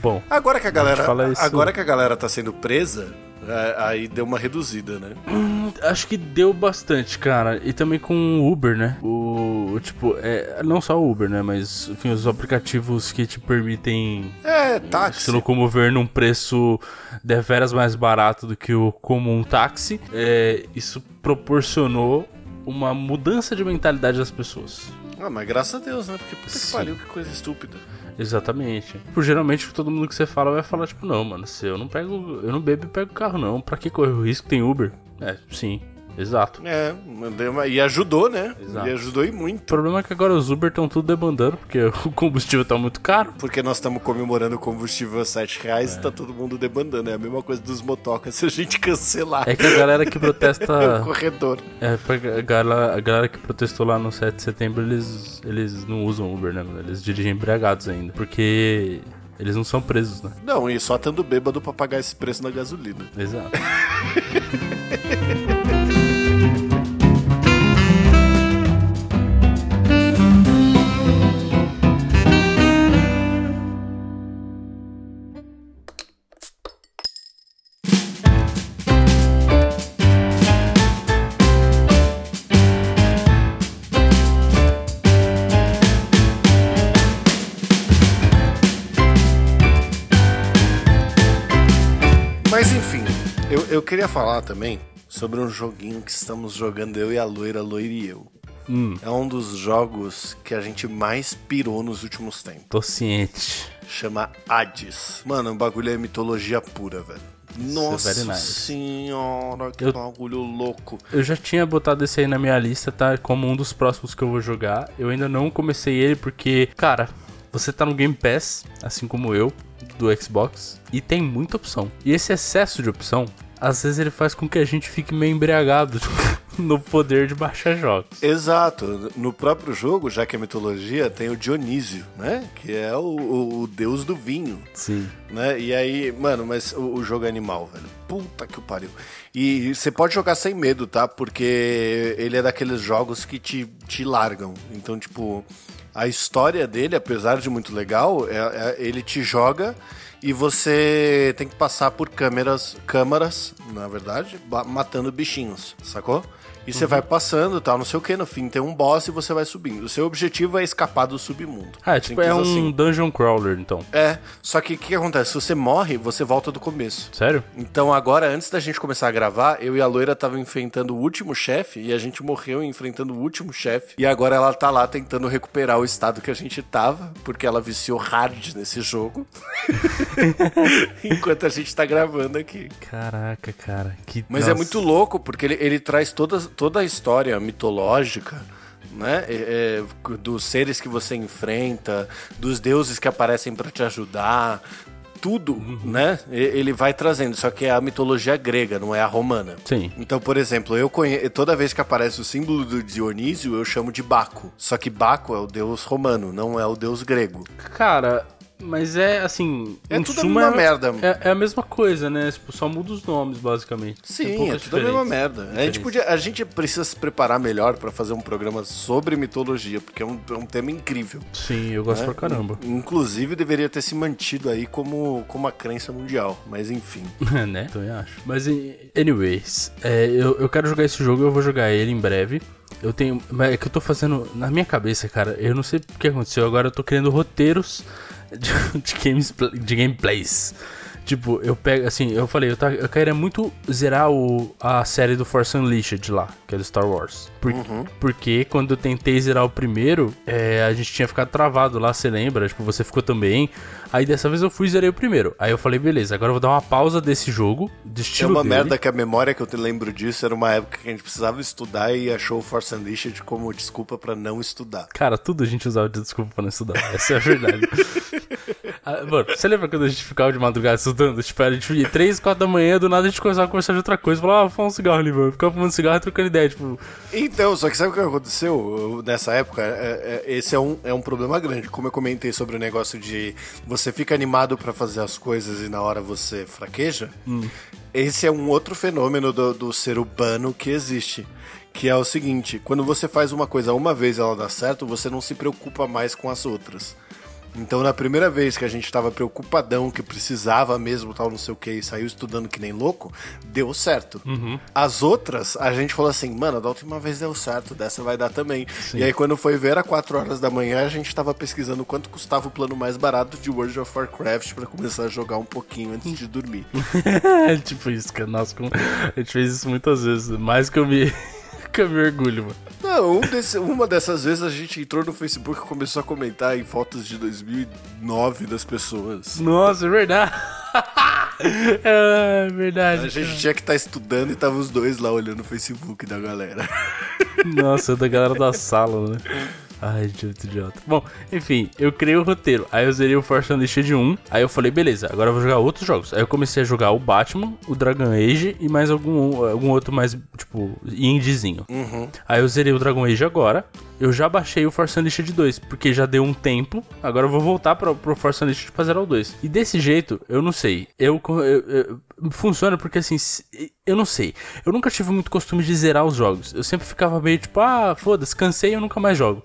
Bom, Agora que a galera, fala isso- agora que a galera tá sendo presa, é, aí deu uma reduzida, né? hum, acho que deu bastante, cara. E também com o Uber, né? O. Tipo, é, não só o Uber, né? Mas, enfim, os aplicativos que te permitem É, se táxi. locomover num preço deveras mais barato do que o comum táxi. É, isso proporcionou uma mudança de mentalidade das pessoas. Ah, mas graças a Deus, né? Porque puta que pariu, que coisa estúpida. Exatamente. Por geralmente todo mundo que você fala vai falar, tipo, não, mano, se eu não pego. Eu não bebo e pego carro, não. Pra que correr o risco? Tem Uber? É, sim. Exato. É, mandei uma... e ajudou, né? Exato. E ajudou e O muito. problema é que agora os Uber estão tudo debandando, porque [LAUGHS] o combustível tá muito caro. Porque nós estamos comemorando o combustível a 7 reais e tá todo mundo debandando. É a mesma coisa dos motocas [LAUGHS] se a gente cancelar É que a galera que [LAUGHS] o protesta. corredor. É, a galera, a galera que protestou lá no 7 de setembro, eles, eles não usam Uber, né, mano? Eles dirigem embriagados ainda. Porque eles não são presos, né? Não, e só estando bêbado pra pagar esse preço na gasolina. Exato. Falar também sobre um joguinho que estamos jogando eu e a loira, a loira e eu. Hum, É um dos jogos que a gente mais pirou nos últimos tempos. tô ciente. Chama Hades. Mano, o bagulho é mitologia pura, velho. Nossa very nice. senhora, que Eu- bagulho louco. Eu já tinha botado esse aí na minha lista, tá? Como um dos próximos que eu vou jogar. Eu ainda não comecei ele porque, cara, você tá no Game Pass, assim como eu, do Xbox, e tem muita opção. E esse excesso de opção, às vezes ele faz com que a gente fique meio embriagado [LAUGHS] no poder de baixar jogos. Exato. No próprio jogo, já que é mitologia, tem o Dionísio, né? Que é o, o- o deus do vinho. Sim. né? E aí, mano, mas o, o jogo é animal, velho. Puta que o pariu. E você pode jogar sem medo, tá? Porque ele é daqueles jogos que te, te largam. Então, tipo, a história dele, apesar de muito legal, é, é- ele te joga e você tem que passar por câmeras, câmaras, na verdade, matando bichinhos, sacou? E você vai passando, tal, não sei o que, no fim tem um boss e você vai subindo. O seu objetivo é escapar do submundo. Ah, tipo, é um assim. dungeon crawler, então. É, só que o que, que acontece? Se você morre, você volta do começo. Sério? Então agora, antes da gente começar a gravar, eu e a loira estavam enfrentando o último chefe e a gente morreu enfrentando o último chefe. E agora ela tá lá tentando recuperar o estado que a gente tava, porque ela viciou hard nesse jogo. [LAUGHS] [LAUGHS] Enquanto a gente tá gravando aqui. Caraca, cara. Que, Mas é nossa. muito louco, porque ele, ele traz toda, toda a história mitológica, né? É, é, dos seres que você enfrenta, dos deuses que aparecem pra te ajudar. Tudo, né? E- Ele vai trazendo, só que é a mitologia grega, não é a romana. Sim. Então, por exemplo, eu conhe... toda vez que aparece o símbolo do Dionísio, eu chamo de Baco. Só que Baco é o deus romano, não é o deus grego. Cara, mas é assim. É tudo a mesma merda. É, é a mesma coisa, né? Tipo, só muda os nomes, basicamente. Sim, é tudo a mesma merda. A gente, podia, a gente precisa se preparar melhor pra fazer um programa sobre mitologia, porque é um, é um tema incrível. Sim, eu gosto né? pra caramba. Inclusive, deveria ter se mantido aí como, como uma crença mundial. Mas enfim. [LAUGHS] né? Também acho. Mas, anyways, é, eu, eu quero jogar esse jogo, eu vou jogar ele em breve. Eu tenho. É que eu tô fazendo. Na minha cabeça, cara, eu não sei o que aconteceu. Agora eu tô criando roteiros de, de, games, de gameplays. Tipo, eu pego, assim, eu falei, eu, tá, eu queria muito zerar o, a série do Force Unleashed lá, que é do Star Wars. Por, uhum. Porque quando eu tentei zerar o primeiro, é, a gente tinha ficado travado lá, você lembra? Tipo, você ficou também. Aí dessa vez eu fui e zerei o primeiro. Aí eu falei, beleza, agora eu vou dar uma pausa desse jogo, de estilo É uma dele. merda que a memória que eu te lembro disso era uma época que a gente precisava estudar e achou o Force Unleashed como desculpa para não estudar. Cara, tudo a gente usava de desculpa pra não estudar. Essa é a verdade. [LAUGHS] ah, mano, você lembra quando a gente ficava de madrugada estudando? Tipo, a gente ia 3, 4 da manhã, do nada a gente começava a conversar de outra coisa. Falava, ah, fala um cigarro ali, mano. Ficava fumando cigarro e trocando ideia, tipo... Então, só que sabe o que aconteceu nessa época? É, é, esse é um, é um problema grande. Como eu comentei sobre o negócio de você fica animado para fazer as coisas e na hora você fraqueja, hum. esse é um outro fenômeno do, do ser urbano que existe. Que é o seguinte, quando você faz uma coisa uma vez e ela dá certo, você não se preocupa mais com as outras. Então, na primeira vez que a gente tava preocupadão, que precisava mesmo, tal, não sei o que, e saiu estudando que nem louco, deu certo. Uhum. As outras, a gente falou assim, mano, da última vez deu certo, dessa vai dar também. Sim. E aí, quando foi ver, a 4 horas da manhã, a gente tava pesquisando quanto custava o plano mais barato de World of Warcraft para começar a jogar um pouquinho antes de dormir. [LAUGHS] é tipo isso, cara. Nossa, a gente fez isso muitas vezes. Mais que eu me que eu me orgulho, mano. Não, um desse, uma dessas vezes a gente entrou no Facebook e começou a comentar em fotos de 2009 das pessoas. Nossa, é verdade. [LAUGHS] é verdade. A gente cara. tinha que estar tá estudando e tava os dois lá olhando o Facebook da galera. Nossa, da galera da sala, né? Ai, muito idiota. Bom, enfim, eu criei o roteiro. Aí eu zerei o Force Unleashed 1. Aí eu falei, beleza, agora eu vou jogar outros jogos. Aí eu comecei a jogar o Batman, o Dragon Age e mais algum, algum outro mais, tipo, indiezinho. Uhum. Aí eu zerei o Dragon Age agora. Eu já baixei o Force Unleashed 2, porque já deu um tempo. Agora eu vou voltar pro, pro Force Unleashed pra zerar o 2. E desse jeito, eu não sei. Eu, eu, eu, funciona porque assim, eu não sei. Eu nunca tive muito costume de zerar os jogos. Eu sempre ficava meio tipo, ah, foda-se, cansei e eu nunca mais jogo.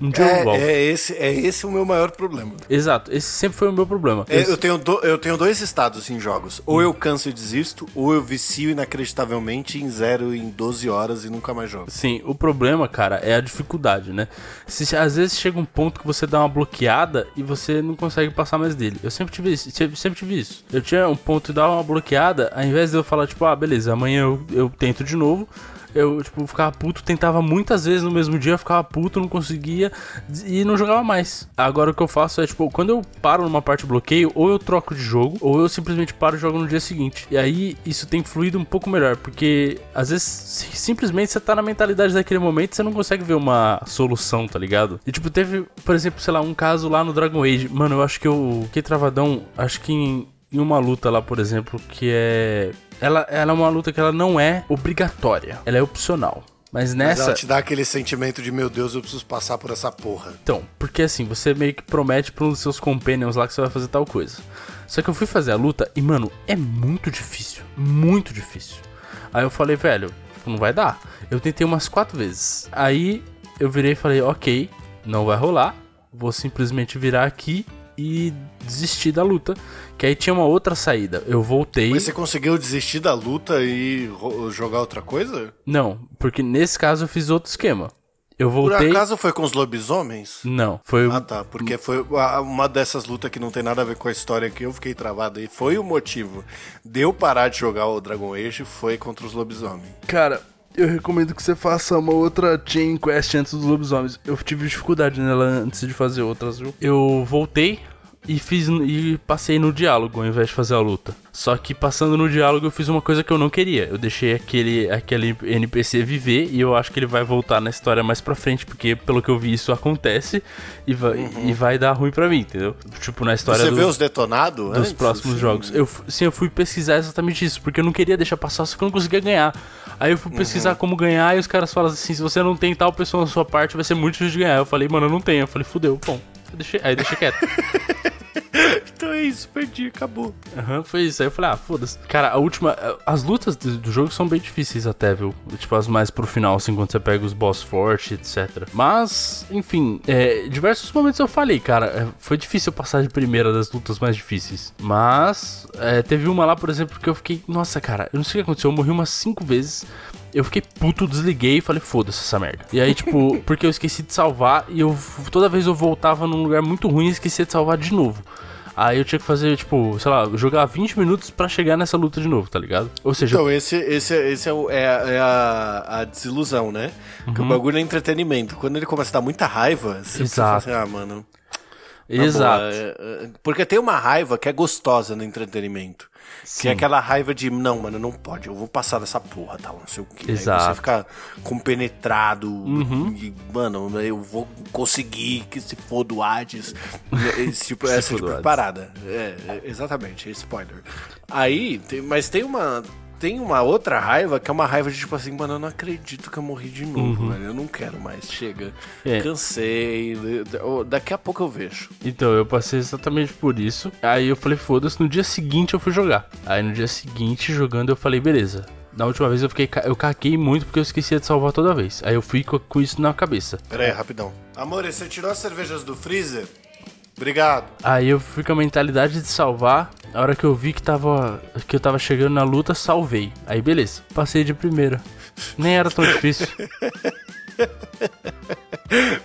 Um é. É esse, é esse o meu maior problema. Exato, esse sempre foi o meu problema. É, eu, tenho do, eu tenho dois estados em jogos. Ou eu canso e desisto, ou eu vicio inacreditavelmente em zero em 12 horas e nunca mais jogo. Sim, o problema, cara, é a dificuldade, né? Se, às vezes chega um ponto que você dá uma bloqueada e você não consegue passar mais dele. Eu sempre tive isso. Sempre tive isso. Eu tinha um ponto de dar uma bloqueada, ao invés de eu falar, tipo, ah, beleza, amanhã eu, eu tento de novo eu, tipo, ficava puto, tentava muitas vezes no mesmo dia, ficava puto, não conseguia e não jogava mais. Agora o que eu faço é, tipo, quando eu paro numa parte de bloqueio, ou eu troco de jogo, ou eu simplesmente paro e jogo no dia seguinte. E aí isso tem fluído um pouco melhor, porque às vezes simplesmente você tá na mentalidade daquele momento e você não consegue ver uma solução, tá ligado? E tipo, teve, por exemplo, sei lá, um caso lá no Dragon Age. Mano, eu acho que eu fiquei travadão, acho que em, em uma luta lá, por exemplo, que é ela, ela é uma luta que ela não é obrigatória, ela é opcional. Mas nessa. Mas ela te dá aquele sentimento de, meu Deus, eu preciso passar por essa porra. Então, porque assim, você meio que promete para um dos seus companions lá que você vai fazer tal coisa. Só que eu fui fazer a luta e, mano, é muito difícil. Muito difícil. Aí eu falei, velho, não vai dar. Eu tentei umas quatro vezes. Aí eu virei e falei, ok, não vai rolar. Vou simplesmente virar aqui e desistir da luta. Que aí tinha uma outra saída. Eu voltei. Mas você conseguiu desistir da luta e jogar outra coisa? Não, porque nesse caso eu fiz outro esquema. Eu voltei. Por acaso foi com os lobisomens? Não, foi. Ah, tá. Porque foi uma dessas lutas que não tem nada a ver com a história que eu fiquei travado. E foi o motivo de eu parar de jogar o Dragon Age foi contra os lobisomens. Cara, eu recomendo que você faça uma outra chain quest antes dos lobisomens. Eu tive dificuldade nela antes de fazer outras, viu? Eu voltei e fiz e passei no diálogo ao invés de fazer a luta. Só que passando no diálogo eu fiz uma coisa que eu não queria. Eu deixei aquele, aquele NPC viver e eu acho que ele vai voltar na história mais pra frente, porque pelo que eu vi isso acontece e vai, uhum. e vai dar ruim pra mim, entendeu? Tipo, na história Você do, vê os detonados dos próximos sim. jogos. Eu, sim, eu fui pesquisar exatamente isso, porque eu não queria deixar passar, só que eu não conseguia ganhar. Aí eu fui pesquisar uhum. como ganhar e os caras falam assim: se você não tem tal pessoa na sua parte, vai ser muito difícil de ganhar. Eu falei, mano, eu não tenho. Eu falei, fudeu, bom. Deixei, aí eu deixei quieto. [LAUGHS] Então é isso, perdi, acabou. Aham, foi isso. Aí eu falei, ah, foda-se. Cara, a última. As lutas do, jogo são bem difíceis até, viu? Tipo, as mais pro final, assim, quando você pega os boss forte, etc. Mas, enfim, é, diversos momentos eu falei, cara, é, foi difícil passar de primeira das lutas mais difíceis. Mas, é, teve uma lá, por exemplo, que eu fiquei, nossa, cara, eu não sei o que aconteceu, eu morri umas cinco vezes. Eu fiquei puto, desliguei e falei, foda-se essa merda. E aí, tipo, [LAUGHS] porque eu esqueci de salvar e eu toda vez eu voltava num lugar muito ruim e esquecia de salvar de novo. Aí eu tinha que fazer, tipo, sei lá, jogar 20 minutos para chegar nessa luta de novo, tá ligado? Ou seja. Então, esse, esse, esse é, o, é, a, é a, a, desilusão, né? Uhum. Que o bagulho é entretenimento. Quando ele começa a dar muita raiva, você Exato. fala assim, ah, mano. Exato. Boa, é, é, porque tem uma raiva que é gostosa no entretenimento. Sim. Que é aquela raiva de, não, mano, não pode, eu vou passar dessa porra, tal, não sei o que. Exato. Aí você fica compenetrado uhum. e, mano, eu vou conseguir que se for do Hades. [LAUGHS] Esse tipo, essa tipo de parada. É, é, exatamente, é spoiler. Aí, tem, mas tem uma tem uma outra raiva que é uma raiva de tipo assim, mano, eu não acredito que eu morri de novo, uhum. velho. Eu não quero mais, chega. É. Cansei. Daqui a pouco eu vejo. Então, eu passei exatamente por isso. Aí eu falei, foda-se, no dia seguinte eu fui jogar. Aí no dia seguinte, jogando, eu falei, beleza. Na última vez eu fiquei. Eu caquei muito porque eu esquecia de salvar toda vez. Aí eu fui com, com isso na cabeça. Pera aí, rapidão. Amor, você tirou as cervejas do freezer? Obrigado. Aí eu fui com a mentalidade de salvar. A hora que eu vi que tava que eu tava chegando na luta, salvei. Aí beleza, passei de primeira. Nem era tão difícil. [LAUGHS]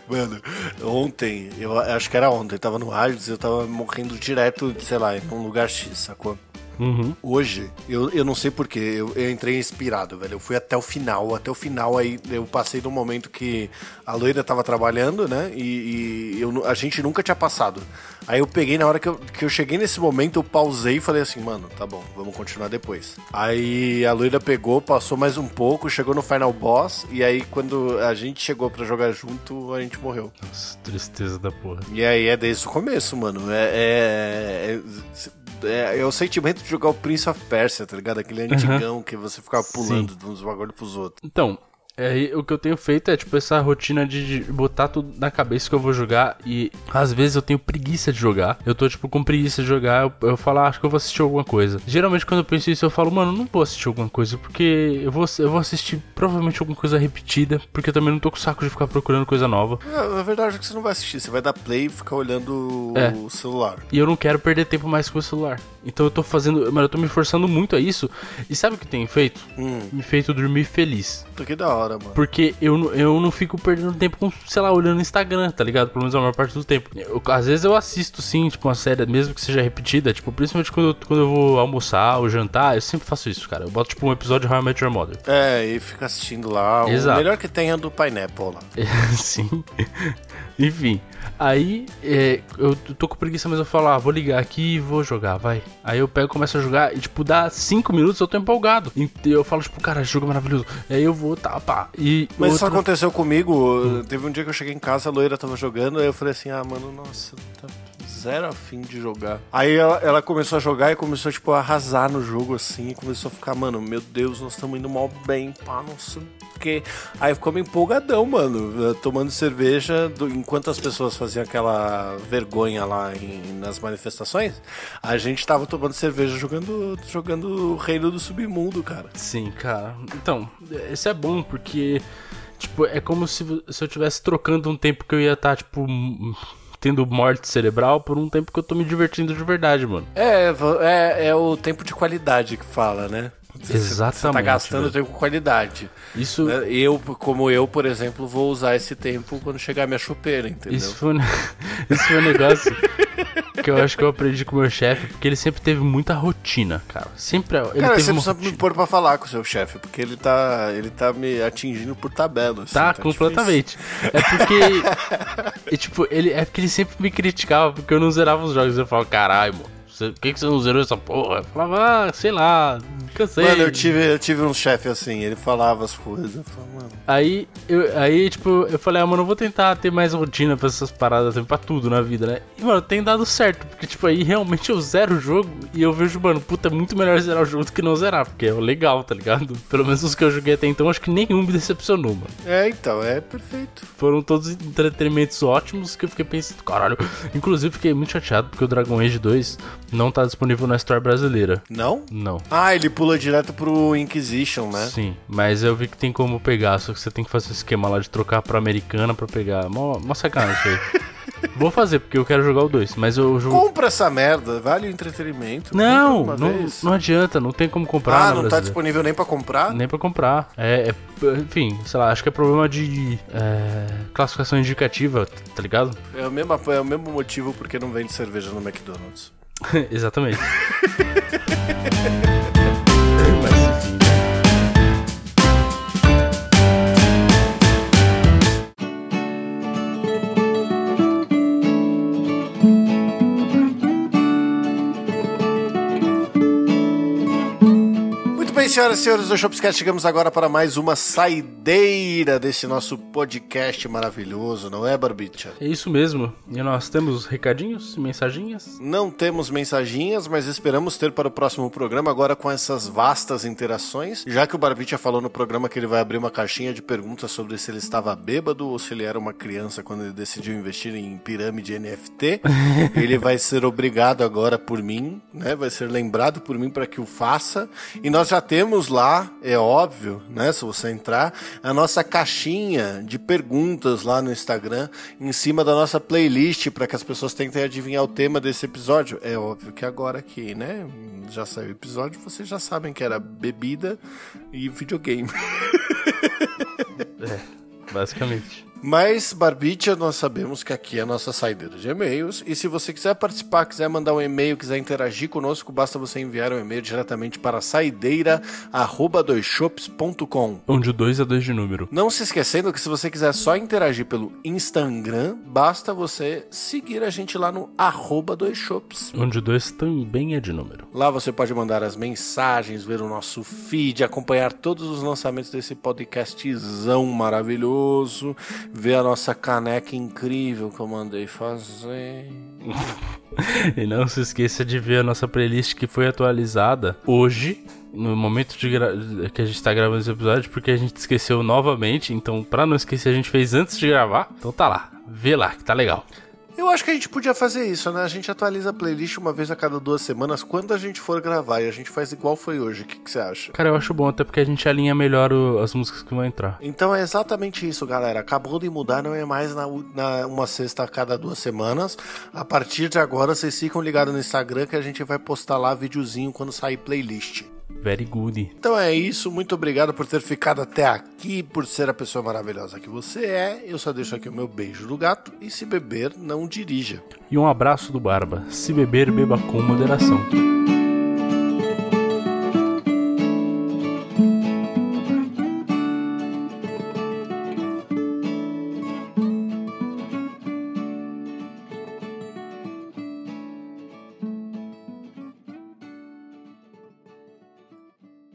Mano, ontem, eu acho que era ontem, tava no rádio, eu tava morrendo direto, sei lá, em um lugar X, sacou? Uhum. Hoje, eu, eu não sei porquê, eu, eu entrei inspirado, velho. Eu fui até o final, até o final aí eu passei no momento que a loira tava trabalhando, né? E, e eu, a gente nunca tinha passado. Aí eu peguei, na hora que eu, que eu cheguei nesse momento, eu pausei e falei assim, mano, tá bom, vamos continuar depois. Aí a loira pegou, passou mais um pouco, chegou no final boss, e aí quando a gente chegou para jogar junto, a gente morreu. Nossa, tristeza da porra. E aí é desde o começo, mano. é, é, é é, é o sentimento de jogar o Prince of Persia, tá ligado? Aquele antigão uhum. que você ficava pulando Sim. de uns bagulho pros outros. Então, é, o que eu tenho feito é, tipo, essa rotina de, de, botar tudo na cabeça que eu vou jogar e às vezes eu tenho preguiça de jogar. Eu tô, tipo, com preguiça de jogar, eu, eu falo, ah, acho que eu vou assistir alguma coisa. Geralmente quando eu penso isso, eu falo, mano, não vou assistir alguma coisa, porque eu vou, eu vou assistir provavelmente alguma coisa repetida, porque eu também não tô com saco de ficar procurando coisa nova. É, na verdade é que você não vai assistir, você vai dar play e ficar olhando é. o celular. E eu não quero perder tempo mais com o celular. Então eu tô fazendo, mano, eu tô me forçando muito a isso. E sabe o que tem feito? Hum. Me feito dormir feliz. Que da hora, mano. Porque eu, eu não fico perdendo tempo com, sei lá, olhando Instagram, tá ligado? Pelo menos a maior parte do tempo. Eu, às vezes eu assisto, sim, tipo, uma série, mesmo que seja repetida, tipo, principalmente quando eu, quando eu vou almoçar ou jantar, eu sempre faço isso, cara. Eu boto, tipo, um episódio de How I Met Your Mother. É, e fica assistindo lá. Exato. O melhor que tem é do Pineapple lá. [LAUGHS] sim. Enfim. Aí é, eu tô com preguiça, mas eu falo, ah, vou ligar aqui e vou jogar, vai. Aí eu pego, começo a jogar e, tipo, dá 5 minutos eu tô empolgado. E eu falo, tipo, cara, jogo é maravilhoso. Aí eu vou, tá, pá. E mas outra... isso aconteceu comigo. Hum. Teve um dia que eu cheguei em casa, a loira tava jogando, aí eu falei assim, ah, mano, nossa, tá zero afim de jogar. Aí ela, ela, começou a jogar e começou, tipo, a arrasar no jogo, assim, e começou a ficar, mano, meu Deus, nós estamos indo mal bem, pá, não quê. Aí ficou meio empolgadão, mano, eh, tomando cerveja, do, enquanto as pessoas faziam aquela vergonha lá em, nas manifestações, a gente tava tomando cerveja jogando, jogando Reino do Submundo, cara. Sim, cara. Então, isso é bom, porque... Tipo, é como se, se eu tivesse trocando um tempo que eu ia estar, tá, tipo, tendo morte cerebral por um tempo que eu tô me divertindo de verdade, mano. É, é, é o tempo de qualidade que fala, né? Exatamente. Você tá gastando tempo com qualidade. Isso. Né? Eu, como eu, por exemplo, vou usar esse tempo quando chegar a minha chupeira, entendeu? Isso foi, [LAUGHS] Isso foi um negócio [LAUGHS] que eu acho que eu aprendi com o meu chefe, porque ele sempre teve muita rotina, cara. Sempre. Ele cara, teve você precisa me pôr pra falar com o seu chefe, porque ele tá, ele tá me atingindo por tabela. Assim, tá, tá completamente. Difícil. É porque. [LAUGHS] tipo, ele, é porque ele sempre me criticava, porque eu não zerava os jogos. Eu falava, caralho, mano Por que, que você não zerou essa porra? Eu falava, ah, sei lá, cansei. Mano, eu tive, eu tive um chefe assim, ele falava as coisas. Eu falava, mano. Aí, eu, aí, tipo, eu falei, ah, mano, eu vou tentar ter mais rotina pra essas paradas, assim, pra tudo na vida, né? E, mano, tem dado certo, porque, tipo, aí realmente eu zero o jogo e eu vejo, mano, puta, é muito melhor zerar o jogo do que não zerar, porque é legal, tá ligado? [LAUGHS] Pelo menos os que eu joguei até então, acho que nenhum me decepcionou, mano. É, então, é perfeito. Foram todos entretenimentos ótimos que eu fiquei pensando, caralho. Inclusive, fiquei muito chateado porque o Dragon Age 2 não tá disponível na Store brasileira. Não? Não. Ah, ele pula direto pro Inquisition, né? Sim, mas eu vi que tem como pegar, só que você tem que fazer o esquema lá de trocar pra americana pra pegar. Mó, mó sacanagem isso aí. [LAUGHS] Vou fazer, porque eu quero jogar o 2, mas eu jogo. Compra essa merda, vale o entretenimento. Não, não, vez. não adianta, não tem como comprar. Ah, não tá disponível nem pra comprar? Nem pra comprar. É, é- enfim, sei lá, acho que é problema de é, classificação indicativa, tá ligado? É o, mesmo, é o mesmo motivo porque não vende cerveja no McDonald's. [LAUGHS] Exatamente. [LAUGHS] bem, senhoras e senhores do Shopscast, chegamos agora para mais uma saideira desse nosso podcast maravilhoso, não é, Barbicha? É isso mesmo. E nós temos recadinhos, mensaginhas? Não temos mensaginhas, mas esperamos ter para o próximo programa agora com essas vastas interações. Já que o Barbicha falou no programa que ele vai abrir uma caixinha de perguntas sobre se ele estava bêbado ou se ele era uma criança quando ele decidiu investir em pirâmide NFT, [LAUGHS] ele vai ser obrigado agora por mim, né? Vai ser lembrado por mim para que o faça. E nós já temos lá, é óbvio, né? Se você entrar, a nossa caixinha de perguntas lá no Instagram, em cima da nossa playlist, para que as pessoas tentem adivinhar o tema desse episódio. É óbvio que agora aqui, né? Já saiu o episódio, vocês já sabem que era bebida e videogame. [LAUGHS] É, basicamente. Mas, Barbicha, nós sabemos que aqui é a nossa saideira de e-mails. E se você quiser participar, quiser mandar um e-mail, quiser interagir conosco, basta você enviar um e-mail diretamente para saideira.doisshops.com. Onde o 2 é 2 de número. Não se esquecendo que se você quiser só interagir pelo Instagram, basta você seguir a gente lá no arroba doisshops. Onde o 2 também é de número. Lá você pode mandar as mensagens, ver o nosso feed, acompanhar todos os lançamentos desse podcastzão maravilhoso, ver a nossa caneca incrível que eu mandei fazer. [LAUGHS] E não se esqueça de ver a nossa playlist que foi atualizada hoje, no momento que a gente tá gravando esse episódio, porque a gente esqueceu novamente. Então, pra não esquecer, a gente fez antes de gravar. Então tá lá, vê lá que tá legal. Eu acho que a gente podia fazer isso, né? A gente atualiza a playlist uma vez a cada duas semanas quando a gente for gravar e a gente faz igual foi hoje. O que, que você acha? Cara, eu acho bom, até porque a gente alinha melhor o- as músicas que vão entrar. Então é exatamente isso, galera. Acabou de mudar, não é mais na, na uma sexta a cada duas semanas. A partir de agora, vocês ficam ligados no Instagram que a gente vai postar lá videozinho quando sair playlist. Very good. Então é isso, muito obrigado por ter ficado até aqui, por ser a pessoa maravilhosa que você é. Eu só deixo aqui o meu beijo do gato e se beber, não dirija. E um abraço do Barba. Se beber, beba com moderação.